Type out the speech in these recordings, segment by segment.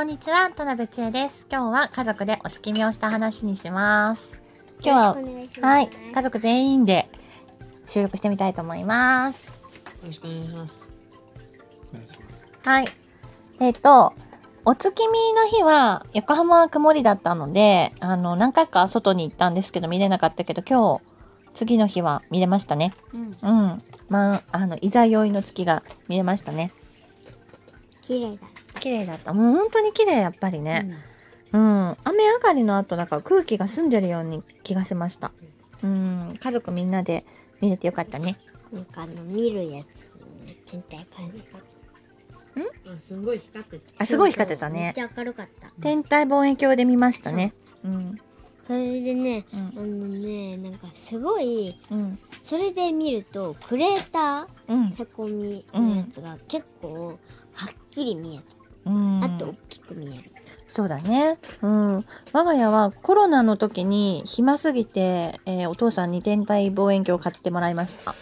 こんにちは、田辺千恵です。今日は家族でお月見をした話にします。今日は、はい、家族全員で収録してみたいと思います。よろしくお願いします。はい。えっ、と、お月見の日は横浜は曇りだったので、あの、何回か外に行ったんですけど見れなかったけど、今日、次の日は見れましたね。うん、うん。まあ、あの、いざ酔いの月が見れましたね。綺麗だ。綺麗だった。もう本当に綺麗、やっぱりね。うん、雨上がりの後なんか空気が澄んでるように気がしました。うん、家族みんなで見れてよかったね。なんかあの見るやつ、天体観測。あすんごい光ってた。あ、すごい光ってたね。めっちゃ明るかった。天体望遠鏡で見ましたね。うん、それでね、うんあのね、なんかすごい、うん、それで見るとクレータうんー、へこみのやつが結構はっきり見えうん。た。あと大きく見える。そうだね。うん。我が家はコロナの時に暇すぎて、えーお父さんに天体望遠鏡を買ってもらいました。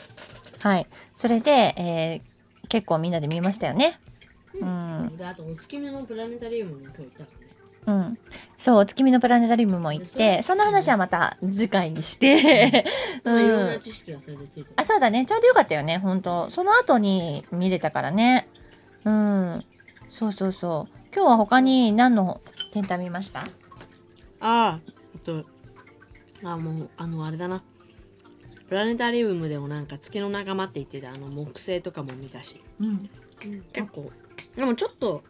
はい。それで、えー結構みんなで見ましたよね。うん。で、あとお月見のプラネタリウムに今日行ったからね。うん。そう、お月見のプラネタリウムも行って、その話はまた次回にして、まあいろんう。なん知識がそれでついてる。あ、そうだね。ちょうどよかったよね、本当その後に見れたからね。うん。そうそうそう。今日は他に何の天体見ました？ああ、えっと、あもう、あの、あれだな。プラネタリウムでもなんか月の仲間って言ってたあの木星とかも見たし、うん。結構、でもちょっと、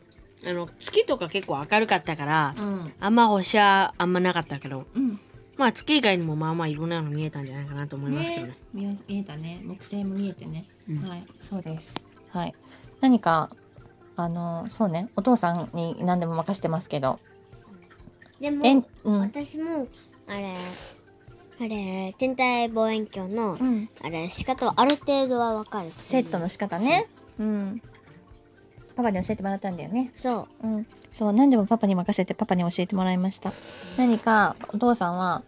あの、月とか結構明るかったから、うん。あんま星はあんまなかったけど、うん。まあ月以外にもまあまあいろんなの見えたんじゃないかなと思いますけどね。見え見えたね。木星も見えてね。うんはい。そうです。はい。何か、あの、そうね。お父さんに何でも任せてますけど。でも、うん。私も、あれ、あれ、天体望遠鏡の、うん。あれ、仕方はある程度はわかるしセットの仕方ね。うん。パパに教えてもらったんだよね。そう。うん。そう、何でもパパに任せてパパに教えてもらいました。何かお父さんは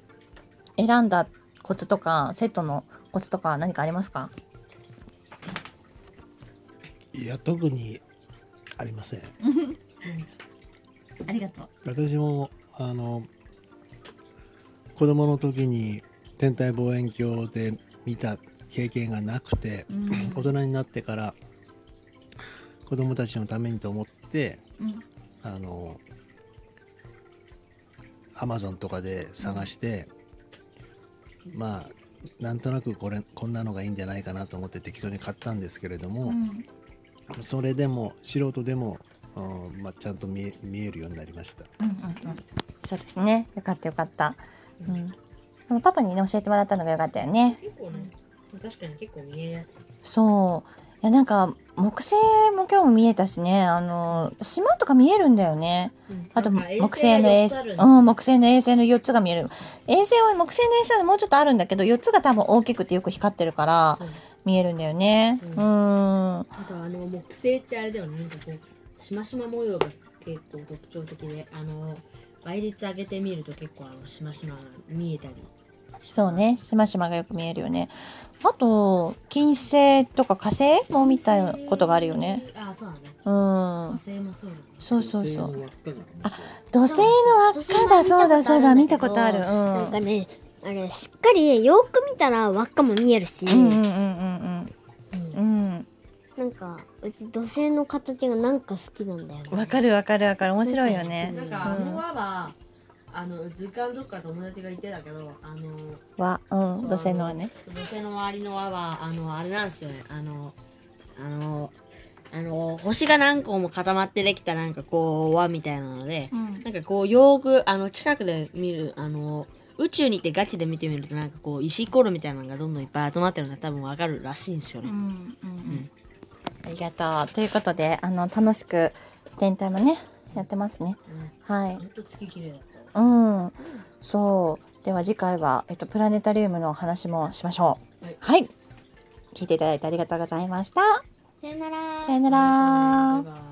選んだコツとか、セットのコツとか何かありますか？いや特にありませんありがとう。私もあの子供の時に天体望遠鏡で見た経験がなくて、うん大人になってから子供たちのためにと思ってうん。あのアマゾンとかで探して、まあなんとなくこれこんなのがいいんじゃないかなと思って適当に買ったんですけれども、うん。それでも素人でも、うんまあ、ちゃんと見え見えるようになりました。うんうんうん。そうですね。よかったよかった。うん。でもパパにね教えてもらったのがよかったよね。結構ね、確かに結構見えやすい。そう。いやなんか木星も今日も見えたしね。あの島とか見えるんだよね。あとなんか木星の衛星、うん、木星の衛星の4つが見える。衛星は木星の衛星はもうちょっとあるんだけど、4つが多分大きくてよく光ってるから見えるんだよね。う。うんあとあの木星ってあれだよねなんかこうしましま模様が結構特徴的であの倍率上げてみると結構あのしましまが見えたりそうね。しましまがよく見えるよね。あと、金星とか火星も見たことがあるよね。あそうだねうん火。星もそうだねそうそうそう。輪っかが土星の輪っかだ、そうだ、そうだ、見たことある。なんかね、あれ、しっかりよく見たら輪っかも見えるし、うん。うんうんうんうんうん。か、うち土星の形がなんか好きなんだよね。わかるわかるわかる。面白いよね。なんかあの輪は、あの図鑑どっか友達が言ってたけどあの輪、うん、土星の輪ね。土星の周りの輪はあのあれなんですよねあのあのあの星が何個も固まってできたなんかこう輪みたいなので、うん。なんかこうよーくあの近くで見るあの宇宙に行ってガチで見てみるとなんかこう石ころみたいなのがどんどんいっぱい集まってるのが多分わかるらしいんですよね。うんうんうん。ありがとう。ということで、あの、楽しく天体もね、やってますね。はい。ほんと月綺麗だったわ。うん。そう。では次回は、えっと、プラネタリウムの話もしましょう。はいはい。聞いていただいてありがとうございました。さよならさよならバイバイ